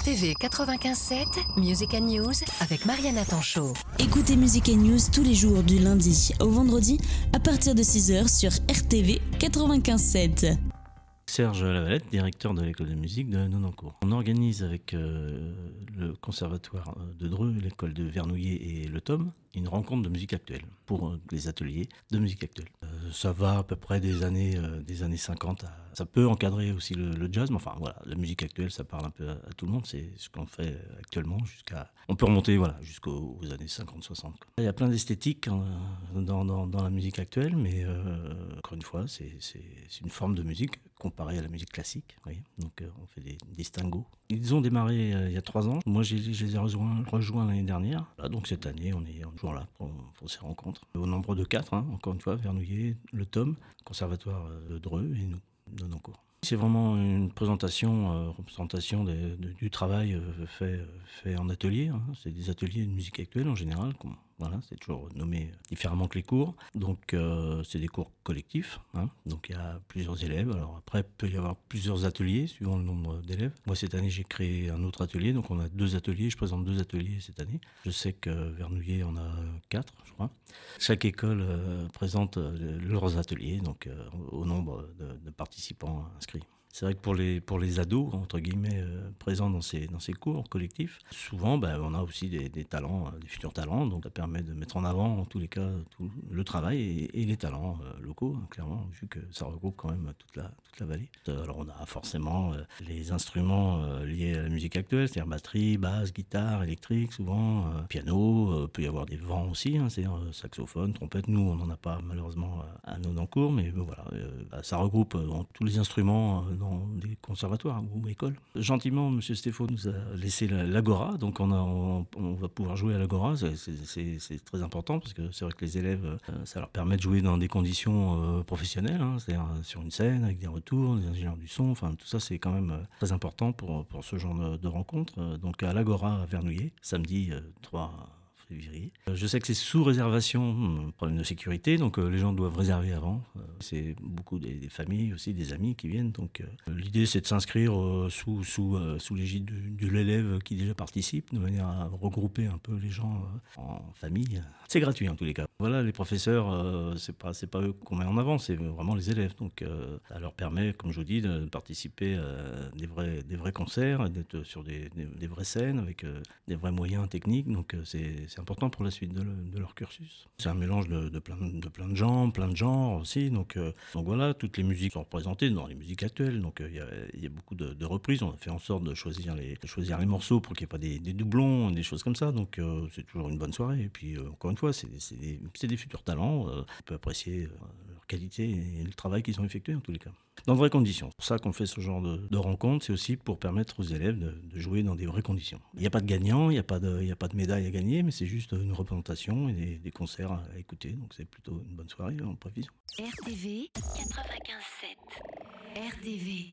RTV 95.7, Music and News avec Mariana Tanchot. Écoutez Music and News tous les jours du lundi au vendredi à partir de 6h sur RTV 95.7. Serge Lavalette, directeur de l'école de musique de Nonancourt. On organise avec euh, le conservatoire de Dreux, l'école de Vernouillet et le Tom une rencontre de musique actuelle pour euh, les ateliers de musique actuelle. Euh, ça va à peu près des années, des années 50 à ça peut encadrer aussi le, jazz, mais enfin voilà, la musique actuelle, ça parle un peu à, tout le monde. C'est ce qu'on fait actuellement jusqu'à. On peut remonter voilà jusqu'aux années 50-60. Il y a plein d'esthétiques hein, dans, dans, la musique actuelle, mais euh, encore une fois, c'est une forme de musique comparée à la musique classique. Donc euh, on fait des distinguos. Ils ont démarré euh, il y a trois ans. Moi, je les ai rejoints, l'année dernière. Donc cette année, on est toujours là pour, ces rencontres. Au nombre de quatre, hein, encore une fois, Vernouillet, le Tom, Conservatoire de Dreux et nous de nos cours. C'est vraiment une présentation, euh, représentation du travail euh, fait, fait en atelier. Hein. C'est des ateliers de musique actuelle en général, c'est toujours nommé différemment que les cours. Donc, euh, c'est des cours collectifs. Hein. Donc, il y a plusieurs élèves. Alors, après, il peut y avoir plusieurs ateliers suivant le nombre d'élèves. Moi, cette année, j'ai créé un autre atelier. Donc, on a deux ateliers. Je présente deux ateliers cette année. Je sais que Vernouillet en a quatre, je crois. Chaque école euh, présente euh, leurs ateliers, donc au nombre de participants inscrits. C'est vrai que pour les, pour les ados, entre guillemets, euh, présents dans ces, dans ces cours collectifs, souvent, ben, on a aussi des, talents, euh, des futurs talents. Donc, ça permet de mettre en avant, en tous les cas, tout le travail et, les talents euh, hein, clairement, vu que ça regroupe quand même toute la, toute la vallée. Alors, on a forcément les instruments liés à la musique actuelle, c'est-à-dire batterie, basse, guitare, électrique, souvent, piano, peut y avoir des vents aussi, hein, c'est-à-dire saxophone, trompette. Nous, on n'en a pas malheureusement à nos cours, mais voilà, ça regroupe tous les instruments dans des conservatoires ou écoles. Gentiment, M. Stéphane nous a laissé l'agora, donc on, va pouvoir jouer à l'agora. C'est très important parce que c'est vrai que les élèves, euh, ça leur permet de jouer dans des conditions euh, professionnelles, hein, c'est-à-dire sur une scène avec des retours, des ingénieurs du son, enfin tout ça c'est quand même euh, très important pour, pour ce genre de, de rencontre. Donc à l'agora à Vernouillet, samedi 3 euh, je sais que c'est sous réservation, hmm, problème de sécurité, donc euh, les gens doivent réserver avant. Euh, c'est beaucoup des, familles aussi, des amis qui viennent. Donc l'idée c'est de s'inscrire sous, sous, sous l'égide de, l'élève qui déjà participe, de manière à regrouper un peu les gens en famille. C'est gratuit en tous les cas. Voilà, les professeurs, c'est pas pas eux qu'on met en avant, c'est vraiment les élèves. Donc ça leur permet, comme je vous dis, de participer à des vrais des vrais concerts, d'être sur des, des, vraies scènes avec des vrais moyens techniques. Donc c'est important pour la suite de, leur cursus. C'est un mélange de, plein, de gens, plein de genres aussi. Donc, euh, donc voilà, toutes les musiques sont représentées dans les musiques actuelles. Donc euh, il y, a, beaucoup de, reprises. On a fait en sorte de choisir les, choisir les morceaux pour qu'il n'y ait pas des, doublons, des choses comme ça. Donc euh, c'est toujours une bonne soirée. Et puis encore une fois, c'est des, des, futurs talents. on peut apprécier leur qualité et le travail qu'ils ont effectué en tous les cas dans de vraies conditions. C'est pour ça qu'on fait ce genre de, de rencontre, c'est aussi pour permettre aux élèves de, jouer dans des vraies conditions. Il n'y a pas de gagnant, il n'y a, pas de, médaille à gagner, mais c'est juste une représentation et des, des concerts à écouter, donc c'est plutôt une bonne soirée en prévision. RTV 95.7 RTV